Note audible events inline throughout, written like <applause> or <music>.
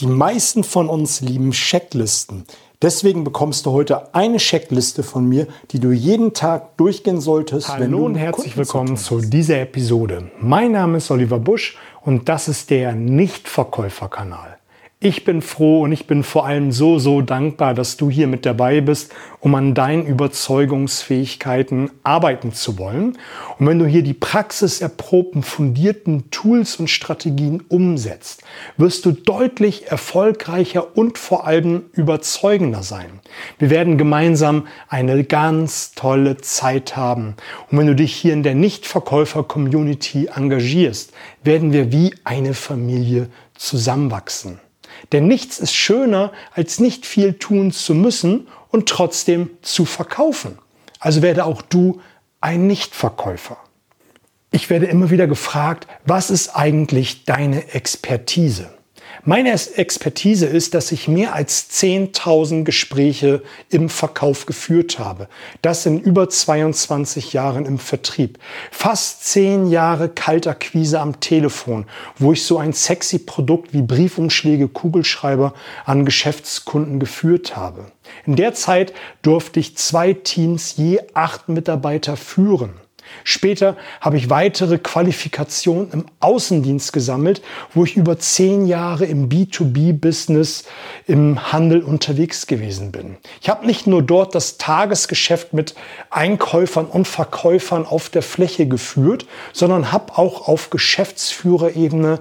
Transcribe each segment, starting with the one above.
Die meisten von uns lieben Checklisten. Deswegen bekommst du heute eine Checkliste von mir, die du jeden Tag durchgehen solltest. Hallo und herzlich willkommen zu dieser Episode. Mein Name ist Oliver Busch und das ist der Nichtverkäuferkanal. Ich bin froh und ich bin vor allem so, so dankbar, dass du hier mit dabei bist, um an deinen Überzeugungsfähigkeiten arbeiten zu wollen. Und wenn du hier die praxiserprobten, fundierten Tools und Strategien umsetzt, wirst du deutlich erfolgreicher und vor allem überzeugender sein. Wir werden gemeinsam eine ganz tolle Zeit haben. Und wenn du dich hier in der Nichtverkäufer-Community engagierst, werden wir wie eine Familie zusammenwachsen. Denn nichts ist schöner, als nicht viel tun zu müssen und trotzdem zu verkaufen. Also werde auch du ein Nichtverkäufer. Ich werde immer wieder gefragt, was ist eigentlich deine Expertise? Meine Expertise ist, dass ich mehr als 10.000 Gespräche im Verkauf geführt habe. Das in über 22 Jahren im Vertrieb. Fast 10 Jahre Kaltakquise am Telefon, wo ich so ein sexy Produkt wie Briefumschläge, Kugelschreiber an Geschäftskunden geführt habe. In der Zeit durfte ich zwei Teams je acht Mitarbeiter führen. Später habe ich weitere Qualifikationen im Außendienst gesammelt, wo ich über zehn Jahre im B2B-Business im Handel unterwegs gewesen bin. Ich habe nicht nur dort das Tagesgeschäft mit Einkäufern und Verkäufern auf der Fläche geführt, sondern habe auch auf Geschäftsführerebene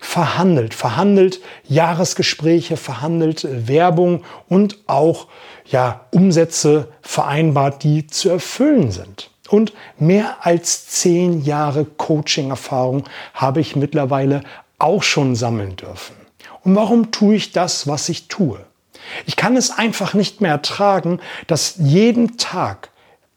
verhandelt. Verhandelt Jahresgespräche, verhandelt Werbung und auch ja, Umsätze vereinbart, die zu erfüllen sind. Und mehr als zehn Jahre Coaching-Erfahrung habe ich mittlerweile auch schon sammeln dürfen. Und warum tue ich das, was ich tue? Ich kann es einfach nicht mehr ertragen, dass jeden Tag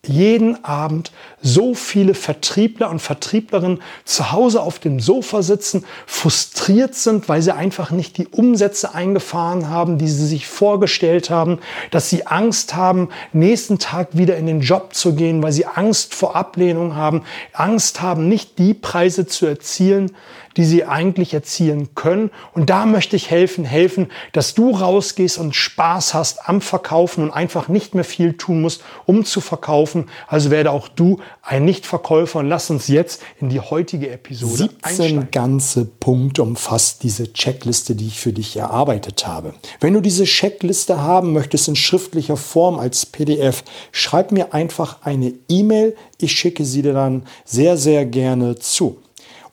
jeden Abend so viele Vertriebler und Vertrieblerinnen zu Hause auf dem Sofa sitzen, frustriert sind, weil sie einfach nicht die Umsätze eingefahren haben, die sie sich vorgestellt haben, dass sie Angst haben, nächsten Tag wieder in den Job zu gehen, weil sie Angst vor Ablehnung haben, Angst haben, nicht die Preise zu erzielen, die sie eigentlich erzielen können. Und da möchte ich helfen, helfen, dass du rausgehst und Spaß hast am Verkaufen und einfach nicht mehr viel tun musst, um zu verkaufen. Also werde auch du ein Nichtverkäufer und lass uns jetzt in die heutige Episode 17 einsteigen. ganze Punkte umfasst diese Checkliste, die ich für dich erarbeitet habe. Wenn du diese Checkliste haben möchtest in schriftlicher Form als PDF, schreib mir einfach eine E-Mail. Ich schicke sie dir dann sehr, sehr gerne zu.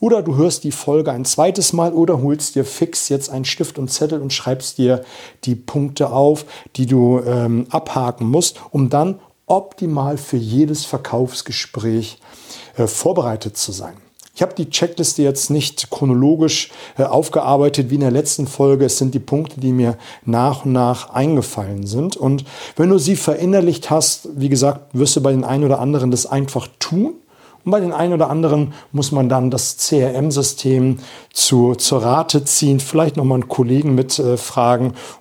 Oder du hörst die Folge ein zweites Mal oder holst dir fix jetzt einen Stift und Zettel und schreibst dir die Punkte auf, die du ähm, abhaken musst, um dann optimal für jedes Verkaufsgespräch äh, vorbereitet zu sein. Ich habe die Checkliste jetzt nicht chronologisch äh, aufgearbeitet wie in der letzten Folge. Es sind die Punkte, die mir nach und nach eingefallen sind. Und wenn du sie verinnerlicht hast, wie gesagt, wirst du bei den einen oder anderen das einfach tun. Und bei den einen oder anderen muss man dann das CRM-System zu, zur Rate ziehen, vielleicht nochmal einen Kollegen mit äh,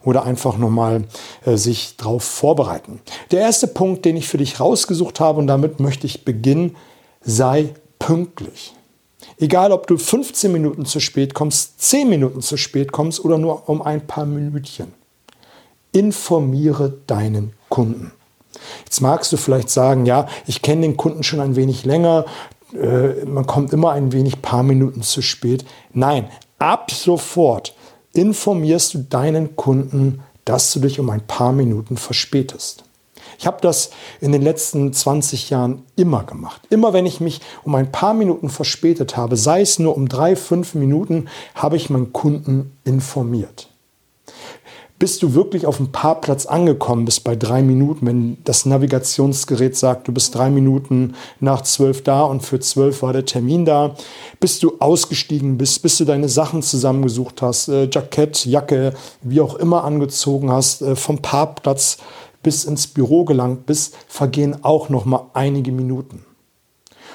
oder einfach nochmal äh, sich darauf vorbereiten. Der erste Punkt, den ich für dich rausgesucht habe und damit möchte ich beginnen, sei pünktlich. Egal, ob du 15 Minuten zu spät kommst, 10 Minuten zu spät kommst oder nur um ein paar Minütchen. Informiere deinen Kunden. Jetzt magst du vielleicht sagen, ja, ich kenne den Kunden schon ein wenig länger, äh, man kommt immer ein wenig paar Minuten zu spät. Nein, ab sofort informierst du deinen Kunden, dass du dich um ein paar Minuten verspätest. Ich habe das in den letzten 20 Jahren immer gemacht. Immer wenn ich mich um ein paar Minuten verspätet habe, sei es nur um drei, fünf Minuten, habe ich meinen Kunden informiert bis du wirklich auf dem Parkplatz angekommen bist bei drei Minuten, wenn das Navigationsgerät sagt, du bist drei Minuten nach zwölf da und für zwölf war der Termin da, bis du ausgestiegen bist, bis du deine Sachen zusammengesucht hast, äh, Jackett, Jacke, wie auch immer angezogen hast, äh, vom Parkplatz bis ins Büro gelangt bist, vergehen auch noch mal einige Minuten.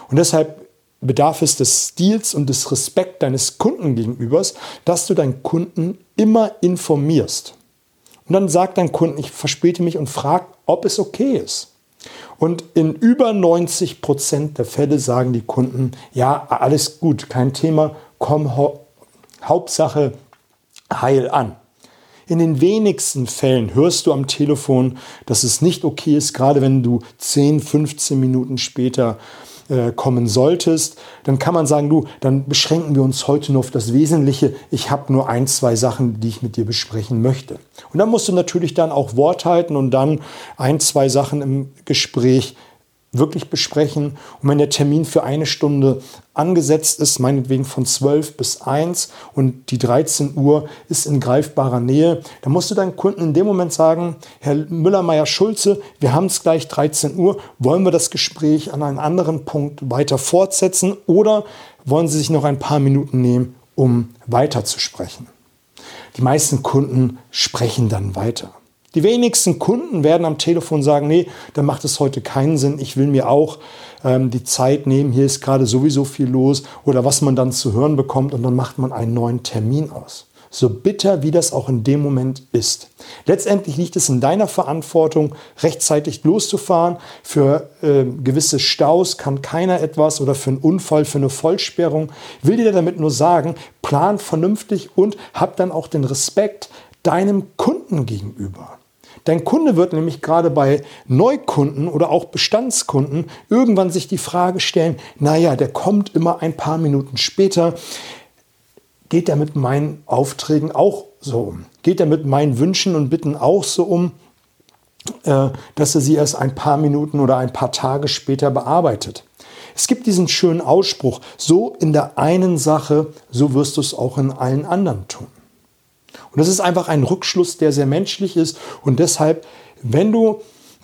Und deshalb bedarf es des Stils und des Respekt deines Kunden gegenübers, dass du deinen Kunden immer informierst. Und dann sagt dein Kunden, ich verspäte mich und fragt, ob es okay ist. Und in über 90 Prozent der Fälle sagen die Kunden, ja, alles gut, kein Thema, komm, Hauptsache heil an. In den wenigsten Fällen hörst du am Telefon, dass es nicht okay ist, gerade wenn du 10, 15 Minuten später äh, kommen solltest, dann kann man sagen, du, dann beschränken wir uns heute nur auf das Wesentliche. Ich habe nur ein, zwei Sachen, die ich mit dir besprechen möchte. Und dann musst du natürlich dann auch Wort halten und dann ein, zwei Sachen im Gespräch wirklich besprechen. Und wenn der Termin für eine Stunde angesetzt ist, meinetwegen von 12 bis 1 und die 13 Uhr ist in greifbarer Nähe, dann musst du deinem Kunden in dem Moment sagen, Herr Müller-Meyer-Schulze, wir haben es gleich 13 Uhr, wollen wir das Gespräch an einem anderen Punkt weiter fortsetzen oder wollen Sie sich noch ein paar Minuten nehmen, um weiterzusprechen? Die meisten Kunden sprechen dann weiter. Die wenigsten Kunden werden am Telefon sagen, nee, dann macht es heute keinen Sinn, ich will mir auch ähm, die Zeit nehmen, hier ist gerade sowieso viel los oder was man dann zu hören bekommt und dann macht man einen neuen Termin aus. So bitter wie das auch in dem Moment ist. Letztendlich liegt es in deiner Verantwortung, rechtzeitig loszufahren. Für äh, gewisse Staus kann keiner etwas oder für einen Unfall, für eine Vollsperrung. Will dir damit nur sagen, plan vernünftig und hab dann auch den Respekt deinem Kunden gegenüber. Dein Kunde wird nämlich gerade bei Neukunden oder auch Bestandskunden irgendwann sich die Frage stellen, naja, der kommt immer ein paar Minuten später. Geht er mit meinen Aufträgen auch so um? Geht er mit meinen Wünschen und Bitten auch so um, äh, dass er sie erst ein paar Minuten oder ein paar Tage später bearbeitet? Es gibt diesen schönen Ausspruch, so in der einen Sache, so wirst du es auch in allen anderen tun. Und das ist einfach ein Rückschluss, der sehr menschlich ist. Und deshalb, wenn du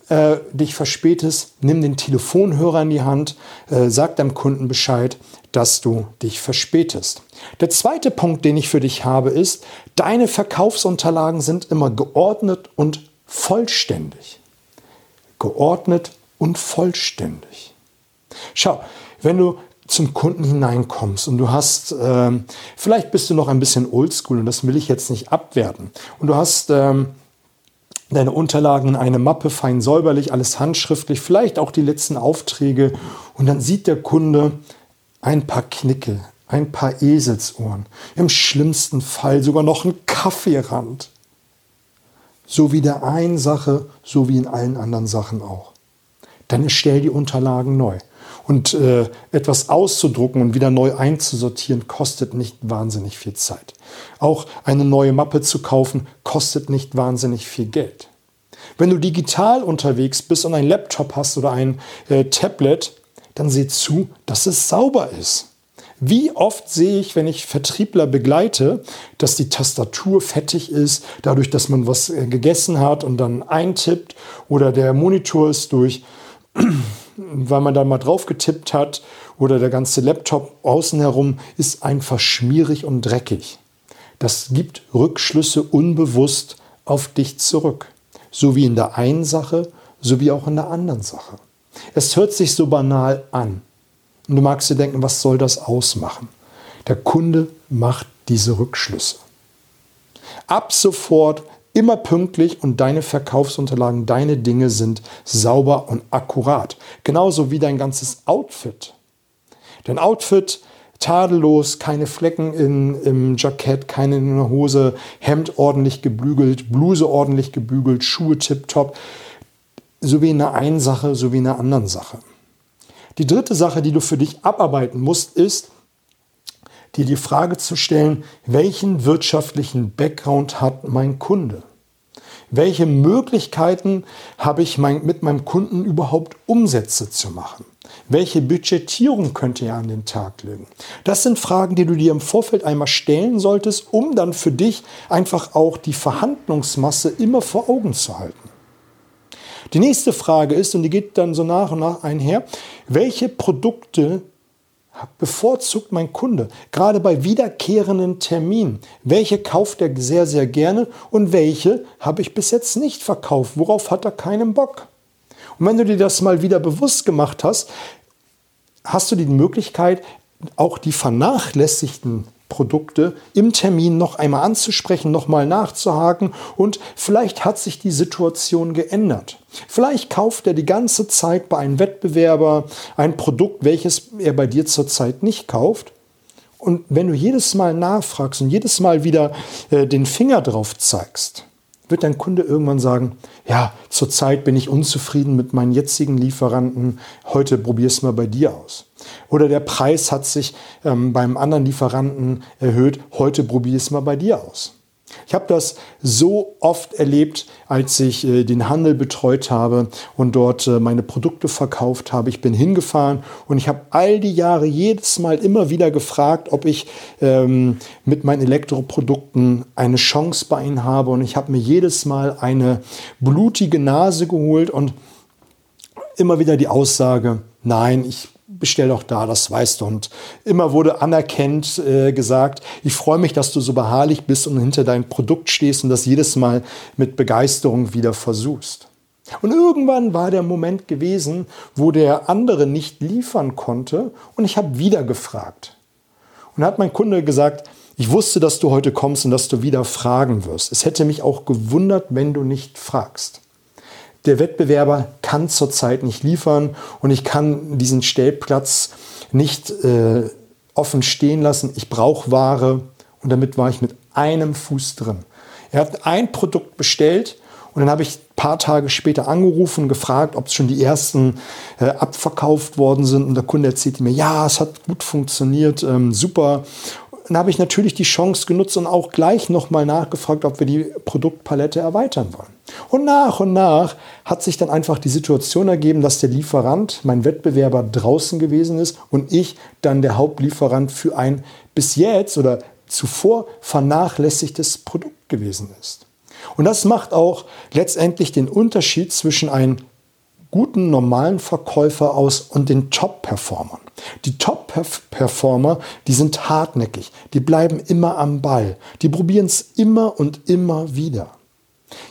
äh, dich verspätest, nimm den Telefonhörer in die Hand, äh, sag deinem Kunden Bescheid, dass du dich verspätest. Der zweite Punkt, den ich für dich habe, ist, deine Verkaufsunterlagen sind immer geordnet und vollständig. Geordnet und vollständig. Schau, wenn du zum Kunden hineinkommst und du hast, ähm, vielleicht bist du noch ein bisschen oldschool und das will ich jetzt nicht abwerten. Und du hast ähm, deine Unterlagen in eine Mappe fein säuberlich, alles handschriftlich, vielleicht auch die letzten Aufträge und dann sieht der Kunde ein paar Knickel, ein paar Eselsohren, im schlimmsten Fall sogar noch ein Kaffeerand. So wie der einen Sache, so wie in allen anderen Sachen auch. Dann erstell die Unterlagen neu. Und äh, etwas auszudrucken und wieder neu einzusortieren, kostet nicht wahnsinnig viel Zeit. Auch eine neue Mappe zu kaufen, kostet nicht wahnsinnig viel Geld. Wenn du digital unterwegs bist und einen Laptop hast oder ein äh, Tablet, dann sieh zu, dass es sauber ist. Wie oft sehe ich, wenn ich Vertriebler begleite, dass die Tastatur fettig ist, dadurch, dass man was äh, gegessen hat und dann eintippt oder der Monitor ist durch weil man da mal drauf getippt hat oder der ganze Laptop außen herum ist einfach schmierig und dreckig. Das gibt Rückschlüsse unbewusst auf dich zurück. So wie in der einen Sache, so wie auch in der anderen Sache. Es hört sich so banal an. Und du magst dir denken, was soll das ausmachen? Der Kunde macht diese Rückschlüsse. Ab sofort immer pünktlich und deine Verkaufsunterlagen, deine Dinge sind sauber und akkurat. Genauso wie dein ganzes Outfit. Dein Outfit tadellos, keine Flecken in, im Jackett, keine in der Hose, Hemd ordentlich gebügelt, Bluse ordentlich gebügelt, Schuhe tipptopp. So wie in der einen Sache, so wie in der anderen Sache. Die dritte Sache, die du für dich abarbeiten musst, ist, dir die Frage zu stellen, welchen wirtschaftlichen Background hat mein Kunde? Welche Möglichkeiten habe ich mein, mit meinem Kunden überhaupt Umsätze zu machen? Welche Budgetierung könnte er an den Tag legen? Das sind Fragen, die du dir im Vorfeld einmal stellen solltest, um dann für dich einfach auch die Verhandlungsmasse immer vor Augen zu halten. Die nächste Frage ist, und die geht dann so nach und nach einher, welche Produkte bevorzugt mein Kunde, gerade bei wiederkehrenden Terminen. Welche kauft er sehr, sehr gerne und welche habe ich bis jetzt nicht verkauft? Worauf hat er keinen Bock? Und wenn du dir das mal wieder bewusst gemacht hast, hast du die Möglichkeit, auch die vernachlässigten Produkte im Termin noch einmal anzusprechen, nochmal nachzuhaken und vielleicht hat sich die Situation geändert. Vielleicht kauft er die ganze Zeit bei einem Wettbewerber ein Produkt, welches er bei dir zurzeit nicht kauft Und wenn du jedes Mal nachfragst und jedes Mal wieder äh, den Finger drauf zeigst, wird dein Kunde irgendwann sagen, ja, zurzeit bin ich unzufrieden mit meinen jetzigen Lieferanten, heute probier es mal bei dir aus. Oder der Preis hat sich ähm, beim anderen Lieferanten erhöht, heute probier es mal bei dir aus. Ich habe das so oft erlebt, als ich äh, den Handel betreut habe und dort äh, meine Produkte verkauft habe. Ich bin hingefahren und ich habe all die Jahre jedes Mal immer wieder gefragt, ob ich ähm, mit meinen Elektroprodukten eine Chance bei ihnen habe. Und ich habe mir jedes Mal eine blutige Nase geholt und immer wieder die Aussage, nein, ich bestell doch da, das weißt du. Und immer wurde anerkennt äh, gesagt, ich freue mich, dass du so beharrlich bist und hinter dein Produkt stehst und das jedes Mal mit Begeisterung wieder versuchst. Und irgendwann war der Moment gewesen, wo der andere nicht liefern konnte und ich habe wieder gefragt. Und hat mein Kunde gesagt, ich wusste, dass du heute kommst und dass du wieder fragen wirst. Es hätte mich auch gewundert, wenn du nicht fragst der Wettbewerber kann zurzeit nicht liefern und ich kann diesen Stellplatz nicht äh, offen stehen lassen. Ich brauche Ware und damit war ich mit einem Fuß drin. Er hat ein Produkt bestellt und dann habe ich ein paar Tage später angerufen, gefragt, ob schon die ersten äh, abverkauft worden sind. Und der Kunde erzählte mir, ja, es hat gut funktioniert, ähm, super dann habe ich natürlich die Chance genutzt und auch gleich nochmal nachgefragt, ob wir die Produktpalette erweitern wollen. Und nach und nach hat sich dann einfach die Situation ergeben, dass der Lieferant, mein Wettbewerber, draußen gewesen ist und ich dann der Hauptlieferant für ein bis jetzt oder zuvor vernachlässigtes Produkt gewesen ist. Und das macht auch letztendlich den Unterschied zwischen einem guten normalen Verkäufer aus und den Top-Performern. Die Top-Performer, die sind hartnäckig, die bleiben immer am Ball, die probieren es immer und immer wieder.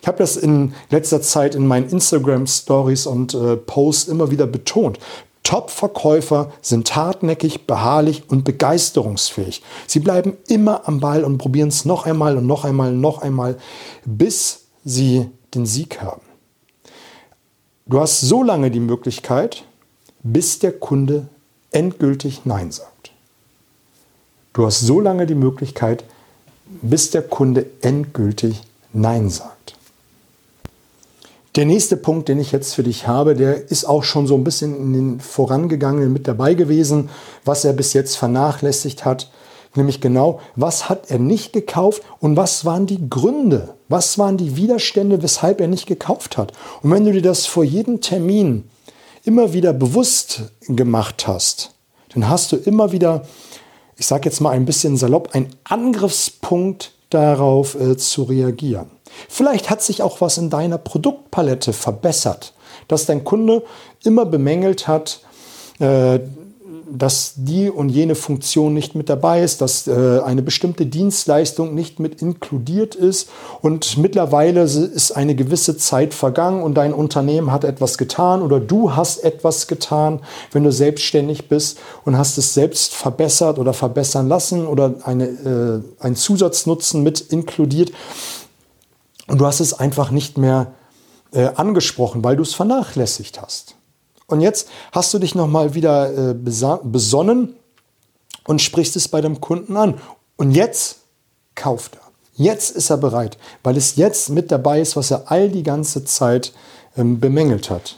Ich habe das in letzter Zeit in meinen Instagram-Stories und äh, Posts immer wieder betont. Top-Verkäufer sind hartnäckig, beharrlich und begeisterungsfähig. Sie bleiben immer am Ball und probieren es noch einmal und noch einmal und noch einmal, bis sie den Sieg haben. Du hast so lange die Möglichkeit, bis der Kunde endgültig Nein sagt. Du hast so lange die Möglichkeit, bis der Kunde endgültig Nein sagt. Der nächste Punkt, den ich jetzt für dich habe, der ist auch schon so ein bisschen in den vorangegangenen mit dabei gewesen, was er bis jetzt vernachlässigt hat. Nämlich genau, was hat er nicht gekauft und was waren die Gründe, was waren die Widerstände, weshalb er nicht gekauft hat. Und wenn du dir das vor jedem Termin immer wieder bewusst gemacht hast, dann hast du immer wieder, ich sage jetzt mal ein bisschen salopp, einen Angriffspunkt darauf äh, zu reagieren. Vielleicht hat sich auch was in deiner Produktpalette verbessert, dass dein Kunde immer bemängelt hat, äh, dass die und jene Funktion nicht mit dabei ist, dass äh, eine bestimmte Dienstleistung nicht mit inkludiert ist und mittlerweile ist eine gewisse Zeit vergangen und dein Unternehmen hat etwas getan oder du hast etwas getan, wenn du selbstständig bist und hast es selbst verbessert oder verbessern lassen oder eine, äh, einen Zusatznutzen mit inkludiert und du hast es einfach nicht mehr äh, angesprochen, weil du es vernachlässigt hast. Und jetzt hast du dich nochmal wieder äh, besonnen und sprichst es bei dem Kunden an. Und jetzt kauft er. Jetzt ist er bereit, weil es jetzt mit dabei ist, was er all die ganze Zeit ähm, bemängelt hat.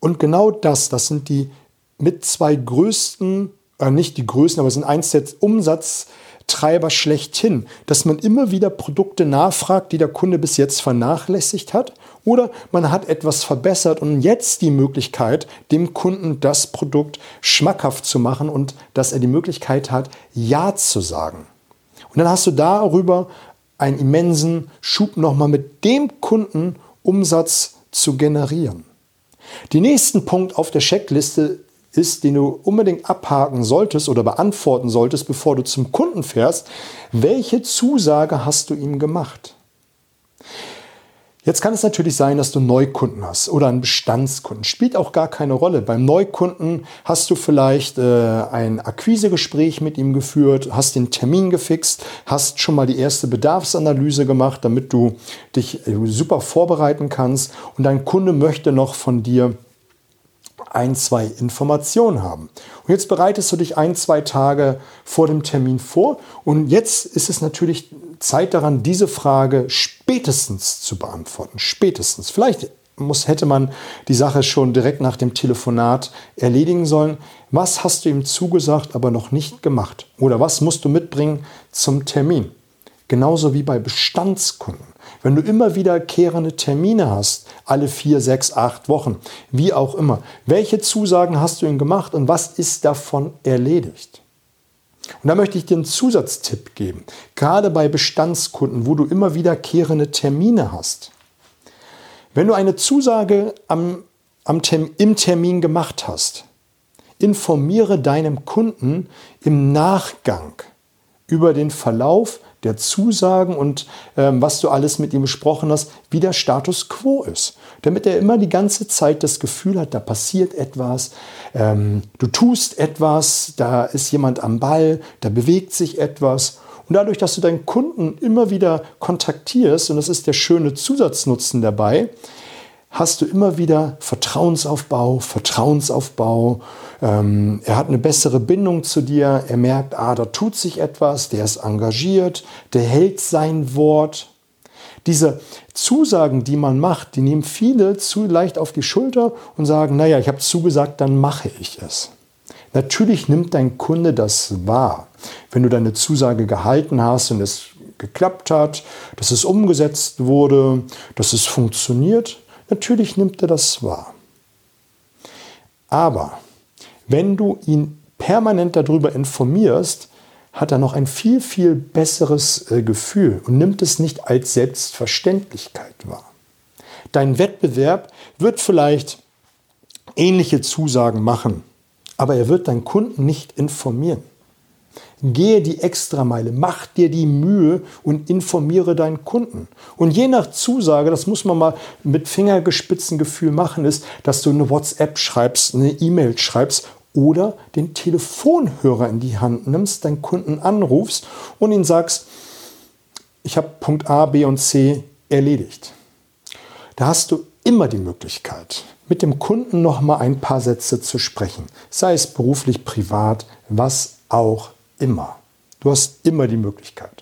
Und genau das, das sind die mit zwei größten, äh, nicht die größten, aber es sind eins der Umsatz, Treiber schlechthin, dass man immer wieder Produkte nachfragt, die der Kunde bis jetzt vernachlässigt hat, oder man hat etwas verbessert und jetzt die Möglichkeit, dem Kunden das Produkt schmackhaft zu machen und dass er die Möglichkeit hat, Ja zu sagen. Und dann hast du darüber einen immensen Schub nochmal mit dem Kunden Umsatz zu generieren. Die nächsten Punkt auf der Checkliste ist, den du unbedingt abhaken solltest oder beantworten solltest, bevor du zum Kunden fährst. Welche Zusage hast du ihm gemacht? Jetzt kann es natürlich sein, dass du Neukunden hast oder einen Bestandskunden. Spielt auch gar keine Rolle. Beim Neukunden hast du vielleicht äh, ein Akquisegespräch mit ihm geführt, hast den Termin gefixt, hast schon mal die erste Bedarfsanalyse gemacht, damit du dich äh, super vorbereiten kannst. Und dein Kunde möchte noch von dir ein, zwei Informationen haben. Und jetzt bereitest du dich ein, zwei Tage vor dem Termin vor und jetzt ist es natürlich Zeit daran, diese Frage spätestens zu beantworten. Spätestens. Vielleicht muss, hätte man die Sache schon direkt nach dem Telefonat erledigen sollen. Was hast du ihm zugesagt, aber noch nicht gemacht? Oder was musst du mitbringen zum Termin? Genauso wie bei Bestandskunden. Wenn du immer wiederkehrende Termine hast, alle vier, sechs, acht Wochen, wie auch immer, welche Zusagen hast du ihm gemacht und was ist davon erledigt? Und da möchte ich dir einen Zusatztipp geben. Gerade bei Bestandskunden, wo du immer wiederkehrende Termine hast. Wenn du eine Zusage am, am im Termin gemacht hast, informiere deinem Kunden im Nachgang über den Verlauf der Zusagen und ähm, was du alles mit ihm besprochen hast, wie der Status quo ist. Damit er immer die ganze Zeit das Gefühl hat, da passiert etwas, ähm, du tust etwas, da ist jemand am Ball, da bewegt sich etwas. Und dadurch, dass du deinen Kunden immer wieder kontaktierst, und das ist der schöne Zusatznutzen dabei, hast du immer wieder Vertrauensaufbau, Vertrauensaufbau. Ähm, er hat eine bessere Bindung zu dir. Er merkt, ah, da tut sich etwas, der ist engagiert, der hält sein Wort. Diese Zusagen, die man macht, die nehmen viele zu leicht auf die Schulter und sagen, naja, ich habe zugesagt, dann mache ich es. Natürlich nimmt dein Kunde das wahr. Wenn du deine Zusage gehalten hast und es geklappt hat, dass es umgesetzt wurde, dass es funktioniert, natürlich nimmt er das wahr. Aber wenn du ihn permanent darüber informierst, hat er noch ein viel, viel besseres äh, Gefühl und nimmt es nicht als Selbstverständlichkeit wahr. Dein Wettbewerb wird vielleicht ähnliche Zusagen machen, aber er wird deinen Kunden nicht informieren. Gehe die Extrameile, mach dir die Mühe und informiere deinen Kunden. Und je nach Zusage, das muss man mal mit Fingergespitzengefühl machen, ist, dass du eine WhatsApp schreibst, eine E-Mail schreibst oder den Telefonhörer in die Hand nimmst, deinen Kunden anrufst und ihn sagst, ich habe Punkt A, B und C erledigt. Da hast du immer die Möglichkeit, mit dem Kunden noch mal ein paar Sätze zu sprechen, sei es beruflich, privat, was auch immer. Du hast immer die Möglichkeit.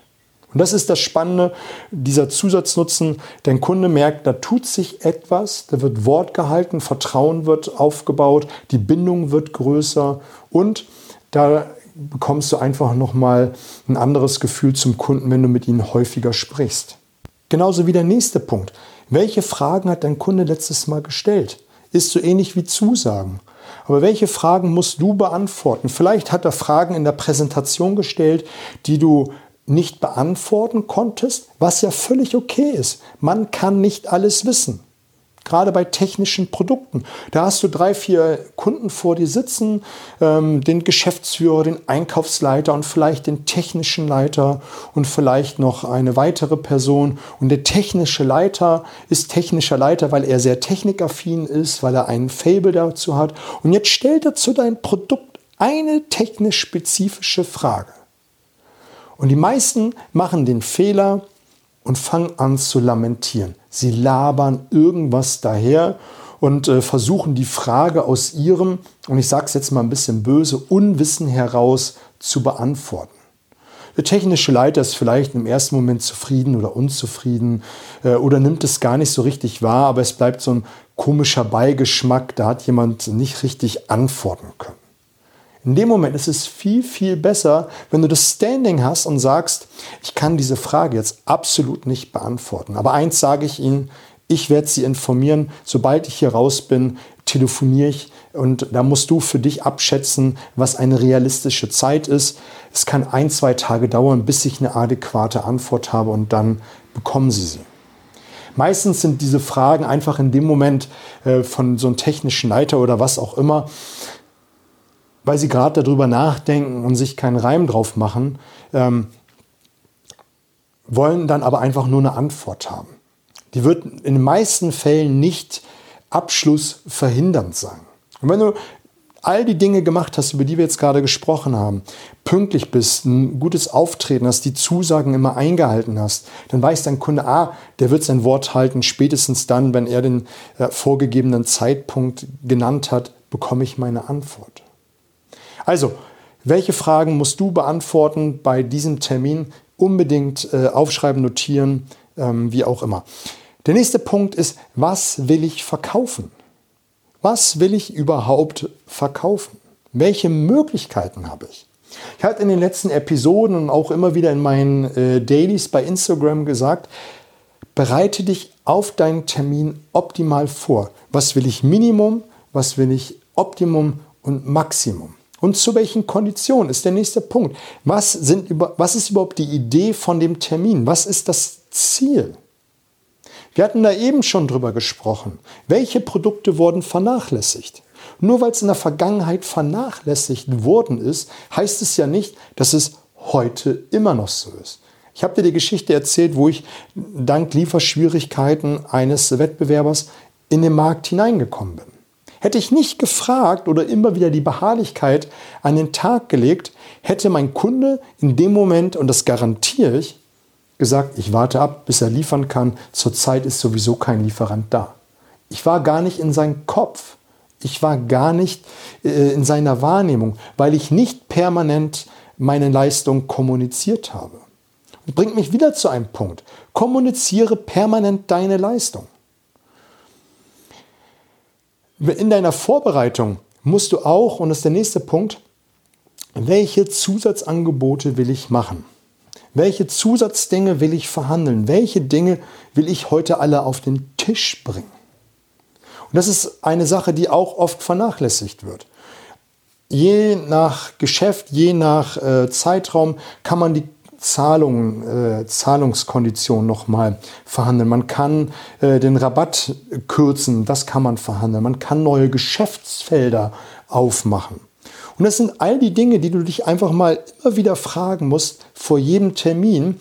Und das ist das Spannende, dieser Zusatznutzen. Dein Kunde merkt, da tut sich etwas, da wird Wort gehalten, Vertrauen wird aufgebaut, die Bindung wird größer und da bekommst du einfach nochmal ein anderes Gefühl zum Kunden, wenn du mit ihnen häufiger sprichst. Genauso wie der nächste Punkt. Welche Fragen hat dein Kunde letztes Mal gestellt? Ist so ähnlich wie Zusagen. Aber welche Fragen musst du beantworten? Vielleicht hat er Fragen in der Präsentation gestellt, die du nicht beantworten konntest, was ja völlig okay ist. Man kann nicht alles wissen. Gerade bei technischen Produkten. Da hast du drei, vier Kunden vor dir sitzen, ähm, den Geschäftsführer, den Einkaufsleiter und vielleicht den technischen Leiter und vielleicht noch eine weitere Person. Und der technische Leiter ist technischer Leiter, weil er sehr technikaffin ist, weil er einen Fable dazu hat. Und jetzt stellt er zu deinem Produkt eine technisch spezifische Frage. Und die meisten machen den Fehler und fangen an zu lamentieren. Sie labern irgendwas daher und äh, versuchen die Frage aus ihrem, und ich sage es jetzt mal ein bisschen böse, Unwissen heraus zu beantworten. Der technische Leiter ist vielleicht im ersten Moment zufrieden oder unzufrieden äh, oder nimmt es gar nicht so richtig wahr, aber es bleibt so ein komischer Beigeschmack, da hat jemand nicht richtig antworten können. In dem Moment ist es viel, viel besser, wenn du das Standing hast und sagst, ich kann diese Frage jetzt absolut nicht beantworten. Aber eins sage ich Ihnen, ich werde Sie informieren, sobald ich hier raus bin, telefoniere ich und da musst du für dich abschätzen, was eine realistische Zeit ist. Es kann ein, zwei Tage dauern, bis ich eine adäquate Antwort habe und dann bekommen Sie sie. Meistens sind diese Fragen einfach in dem Moment äh, von so einem technischen Leiter oder was auch immer weil sie gerade darüber nachdenken und sich keinen Reim drauf machen, ähm, wollen dann aber einfach nur eine Antwort haben. Die wird in den meisten Fällen nicht abschlussverhindernd sein. Und wenn du all die Dinge gemacht hast, über die wir jetzt gerade gesprochen haben, pünktlich bist, ein gutes Auftreten hast, die Zusagen immer eingehalten hast, dann weiß dein Kunde, ah, der wird sein Wort halten, spätestens dann, wenn er den äh, vorgegebenen Zeitpunkt genannt hat, bekomme ich meine Antwort. Also, welche Fragen musst du beantworten bei diesem Termin? Unbedingt äh, aufschreiben, notieren, ähm, wie auch immer. Der nächste Punkt ist, was will ich verkaufen? Was will ich überhaupt verkaufen? Welche Möglichkeiten habe ich? Ich hatte in den letzten Episoden und auch immer wieder in meinen äh, Dailies bei Instagram gesagt, bereite dich auf deinen Termin optimal vor. Was will ich Minimum, was will ich Optimum und Maximum? Und zu welchen Konditionen ist der nächste Punkt. Was, sind, was ist überhaupt die Idee von dem Termin? Was ist das Ziel? Wir hatten da eben schon drüber gesprochen. Welche Produkte wurden vernachlässigt? Nur weil es in der Vergangenheit vernachlässigt worden ist, heißt es ja nicht, dass es heute immer noch so ist. Ich habe dir die Geschichte erzählt, wo ich dank Lieferschwierigkeiten eines Wettbewerbers in den Markt hineingekommen bin. Hätte ich nicht gefragt oder immer wieder die Beharrlichkeit an den Tag gelegt, hätte mein Kunde in dem Moment, und das garantiere ich, gesagt, ich warte ab, bis er liefern kann. Zurzeit ist sowieso kein Lieferant da. Ich war gar nicht in seinem Kopf. Ich war gar nicht äh, in seiner Wahrnehmung, weil ich nicht permanent meine Leistung kommuniziert habe. Bringt mich wieder zu einem Punkt. Kommuniziere permanent deine Leistung. In deiner Vorbereitung musst du auch, und das ist der nächste Punkt, welche Zusatzangebote will ich machen? Welche Zusatzdinge will ich verhandeln? Welche Dinge will ich heute alle auf den Tisch bringen? Und das ist eine Sache, die auch oft vernachlässigt wird. Je nach Geschäft, je nach äh, Zeitraum kann man die Zahlungen, äh, Zahlungskonditionen nochmal verhandeln. Man kann äh, den Rabatt kürzen, das kann man verhandeln. Man kann neue Geschäftsfelder aufmachen. Und das sind all die Dinge, die du dich einfach mal immer wieder fragen musst vor jedem Termin,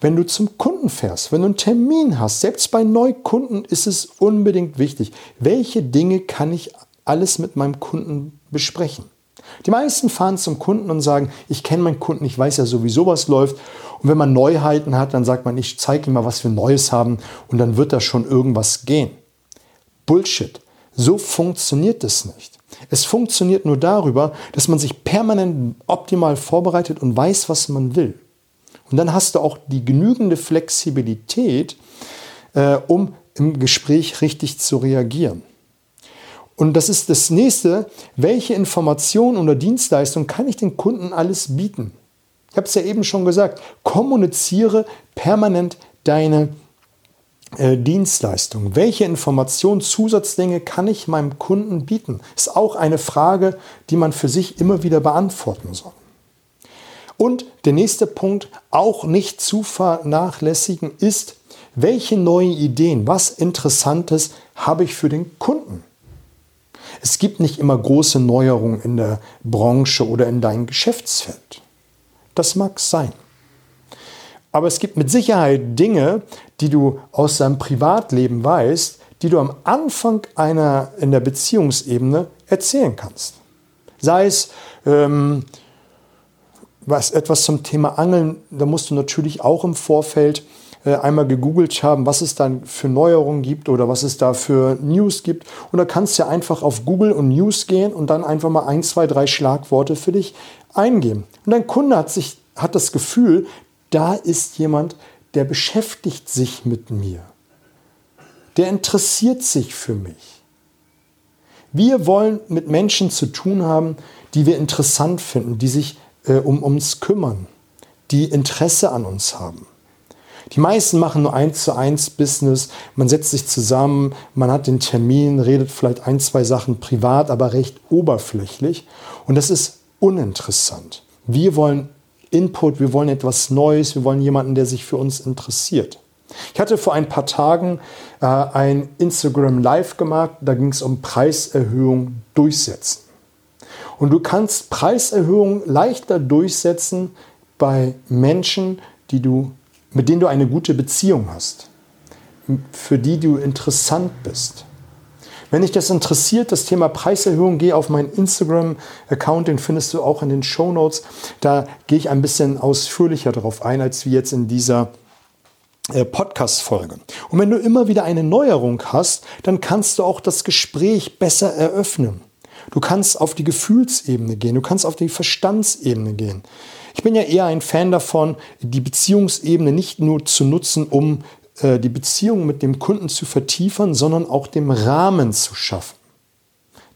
wenn du zum Kunden fährst, wenn du einen Termin hast. Selbst bei Neukunden ist es unbedingt wichtig, welche Dinge kann ich alles mit meinem Kunden besprechen. Die meisten fahren zum Kunden und sagen, ich kenne meinen Kunden, ich weiß ja sowieso, was läuft. Und wenn man Neuheiten hat, dann sagt man, ich zeige ihm mal, was wir Neues haben und dann wird da schon irgendwas gehen. Bullshit. So funktioniert es nicht. Es funktioniert nur darüber, dass man sich permanent optimal vorbereitet und weiß, was man will. Und dann hast du auch die genügende Flexibilität, äh, um im Gespräch richtig zu reagieren. Und das ist das nächste, welche Informationen oder Dienstleistungen kann ich den Kunden alles bieten? Ich habe es ja eben schon gesagt, kommuniziere permanent deine äh, Dienstleistung. Welche Informationen, Zusatzdinge kann ich meinem Kunden bieten? Ist auch eine Frage, die man für sich immer wieder beantworten soll. Und der nächste Punkt, auch nicht zu vernachlässigen, ist, welche neuen Ideen, was Interessantes habe ich für den Kunden? Es gibt nicht immer große Neuerungen in der Branche oder in deinem Geschäftsfeld. Das mag sein. Aber es gibt mit Sicherheit Dinge, die du aus deinem Privatleben weißt, die du am Anfang einer in der Beziehungsebene erzählen kannst. Sei es ähm, was, etwas zum Thema Angeln, da musst du natürlich auch im Vorfeld einmal gegoogelt haben, was es dann für Neuerungen gibt oder was es da für News gibt. Und da kannst du ja einfach auf Google und News gehen und dann einfach mal ein, zwei, drei Schlagworte für dich eingeben. Und dein Kunde hat sich hat das Gefühl, da ist jemand, der beschäftigt sich mit mir. Der interessiert sich für mich. Wir wollen mit Menschen zu tun haben, die wir interessant finden, die sich äh, um uns kümmern, die Interesse an uns haben. Die meisten machen nur eins zu eins Business. Man setzt sich zusammen, man hat den Termin, redet vielleicht ein, zwei Sachen privat, aber recht oberflächlich. Und das ist uninteressant. Wir wollen Input, wir wollen etwas Neues, wir wollen jemanden, der sich für uns interessiert. Ich hatte vor ein paar Tagen äh, ein Instagram Live gemacht, da ging es um Preiserhöhung durchsetzen. Und du kannst Preiserhöhungen leichter durchsetzen bei Menschen, die du, mit denen du eine gute Beziehung hast, für die du interessant bist. Wenn dich das interessiert, das Thema Preiserhöhung, geh auf meinen Instagram-Account, den findest du auch in den Show Notes. Da gehe ich ein bisschen ausführlicher darauf ein, als wie jetzt in dieser äh, Podcast-Folge. Und wenn du immer wieder eine Neuerung hast, dann kannst du auch das Gespräch besser eröffnen. Du kannst auf die Gefühlsebene gehen, du kannst auf die Verstandsebene gehen. Ich bin ja eher ein Fan davon, die Beziehungsebene nicht nur zu nutzen, um äh, die Beziehung mit dem Kunden zu vertiefen, sondern auch den Rahmen zu schaffen.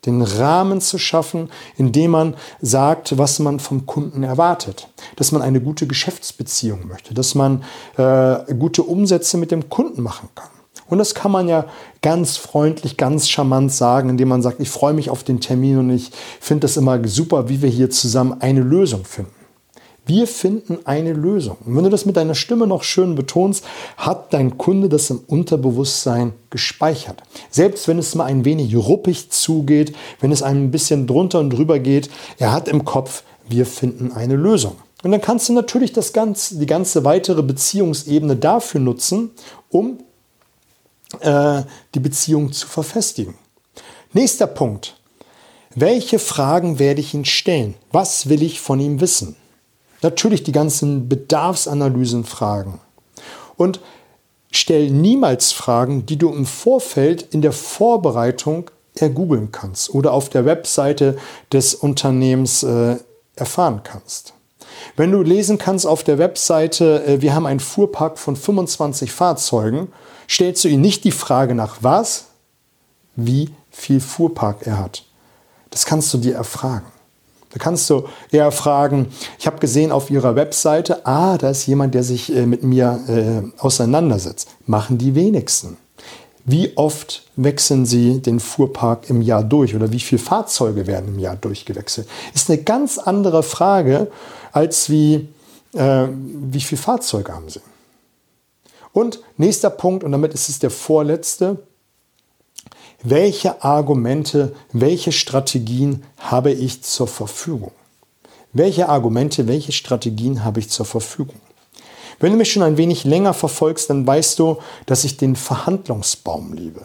Den Rahmen zu schaffen, indem man sagt, was man vom Kunden erwartet. Dass man eine gute Geschäftsbeziehung möchte, dass man äh, gute Umsätze mit dem Kunden machen kann. Und das kann man ja ganz freundlich, ganz charmant sagen, indem man sagt, ich freue mich auf den Termin und ich finde das immer super, wie wir hier zusammen eine Lösung finden. Wir finden eine Lösung. Und wenn du das mit deiner Stimme noch schön betonst, hat dein Kunde das im Unterbewusstsein gespeichert. Selbst wenn es mal ein wenig ruppig zugeht, wenn es ein bisschen drunter und drüber geht, er hat im Kopf, wir finden eine Lösung. Und dann kannst du natürlich das ganze, die ganze weitere Beziehungsebene dafür nutzen, um äh, die Beziehung zu verfestigen. Nächster Punkt. Welche Fragen werde ich ihn stellen? Was will ich von ihm wissen? Natürlich die ganzen Bedarfsanalysen-Fragen. Und stell niemals Fragen, die du im Vorfeld in der Vorbereitung ergoogeln kannst oder auf der Webseite des Unternehmens äh, erfahren kannst. Wenn du lesen kannst auf der Webseite, äh, wir haben einen Fuhrpark von 25 Fahrzeugen, stellst du ihm nicht die Frage nach was, wie viel Fuhrpark er hat. Das kannst du dir erfragen. Da kannst du eher fragen, ich habe gesehen auf ihrer Webseite, ah, da ist jemand, der sich äh, mit mir äh, auseinandersetzt. Machen die wenigsten. Wie oft wechseln Sie den Fuhrpark im Jahr durch oder wie viele Fahrzeuge werden im Jahr durchgewechselt? Ist eine ganz andere Frage als wie, äh, wie viele Fahrzeuge haben Sie. Und nächster Punkt, und damit ist es der vorletzte, welche Argumente, welche Strategien habe ich zur Verfügung? Welche Argumente, welche Strategien habe ich zur Verfügung? Wenn du mich schon ein wenig länger verfolgst, dann weißt du, dass ich den Verhandlungsbaum liebe.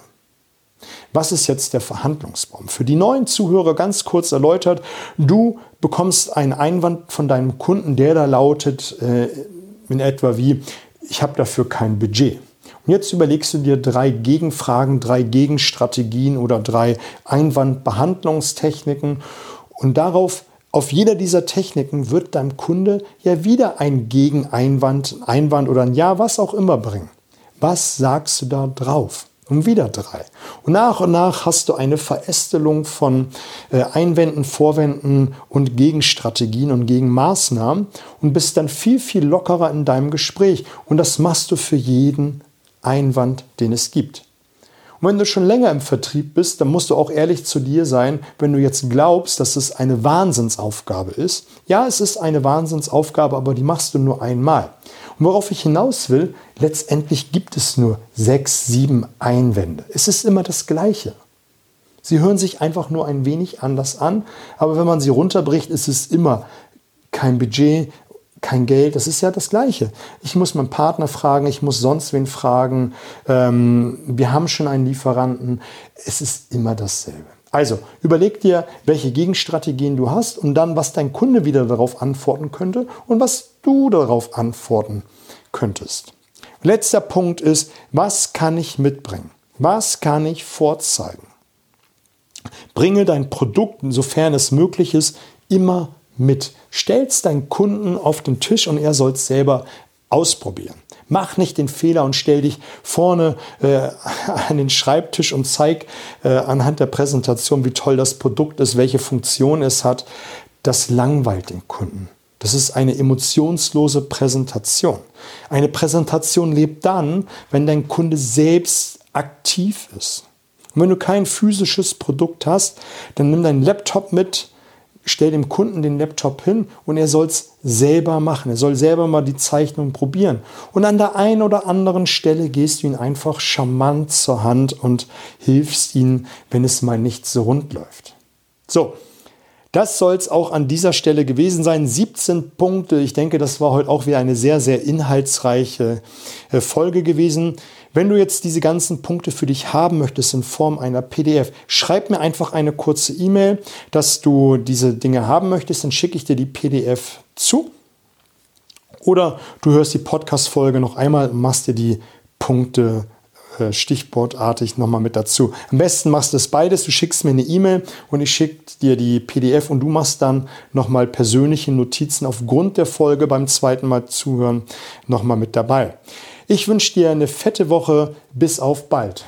Was ist jetzt der Verhandlungsbaum? Für die neuen Zuhörer ganz kurz erläutert, du bekommst einen Einwand von deinem Kunden, der da lautet äh, in etwa wie, ich habe dafür kein Budget. Und jetzt überlegst du dir drei Gegenfragen, drei Gegenstrategien oder drei Einwandbehandlungstechniken und darauf auf jeder dieser Techniken wird dein Kunde ja wieder ein Gegeneinwand, Einwand oder ein Ja, was auch immer bringen. Was sagst du da drauf? Und wieder drei. Und nach und nach hast du eine Verästelung von äh, Einwänden, Vorwänden und Gegenstrategien und Gegenmaßnahmen und bist dann viel, viel lockerer in deinem Gespräch. Und das machst du für jeden Einwand, den es gibt. Und wenn du schon länger im Vertrieb bist, dann musst du auch ehrlich zu dir sein, wenn du jetzt glaubst, dass es eine Wahnsinnsaufgabe ist. Ja, es ist eine Wahnsinnsaufgabe, aber die machst du nur einmal. Und worauf ich hinaus will, letztendlich gibt es nur sechs, sieben Einwände. Es ist immer das Gleiche. Sie hören sich einfach nur ein wenig anders an, aber wenn man sie runterbricht, ist es immer kein Budget, kein Geld, das ist ja das Gleiche. Ich muss meinen Partner fragen, ich muss sonst wen fragen. Ähm, wir haben schon einen Lieferanten. Es ist immer dasselbe. Also überleg dir, welche Gegenstrategien du hast und dann, was dein Kunde wieder darauf antworten könnte und was du darauf antworten könntest. Letzter Punkt ist, was kann ich mitbringen? Was kann ich vorzeigen? Bringe dein Produkt, sofern es möglich ist, immer mit. Stellst deinen Kunden auf den Tisch und er soll es selber ausprobieren. Mach nicht den Fehler und stell dich vorne äh, <laughs> an den Schreibtisch und zeig äh, anhand der Präsentation, wie toll das Produkt ist, welche Funktion es hat. Das langweilt den Kunden. Das ist eine emotionslose Präsentation. Eine Präsentation lebt dann, wenn dein Kunde selbst aktiv ist. Und wenn du kein physisches Produkt hast, dann nimm deinen Laptop mit, stell dem Kunden den Laptop hin und er soll es selber machen. Er soll selber mal die Zeichnung probieren. Und an der einen oder anderen Stelle gehst du ihn einfach charmant zur Hand und hilfst ihm, wenn es mal nicht so rund läuft. So, das soll es auch an dieser Stelle gewesen sein. 17 Punkte. Ich denke, das war heute auch wieder eine sehr, sehr inhaltsreiche äh, Folge gewesen. Wenn du jetzt diese ganzen Punkte für dich haben möchtest in Form einer PDF, schreib mir einfach eine kurze E-Mail, dass du diese Dinge haben möchtest, dann schicke ich dir die PDF zu. Oder du hörst die Podcast-Folge noch einmal und machst dir die Punkte äh, stichwortartig nochmal mit dazu. Am besten machst du es beides. Du schickst mir eine E-Mail und ich schicke dir die PDF und du machst dann nochmal persönliche Notizen aufgrund der Folge beim zweiten Mal zuhören nochmal mit dabei. Ich wünsche dir eine fette Woche. Bis auf bald.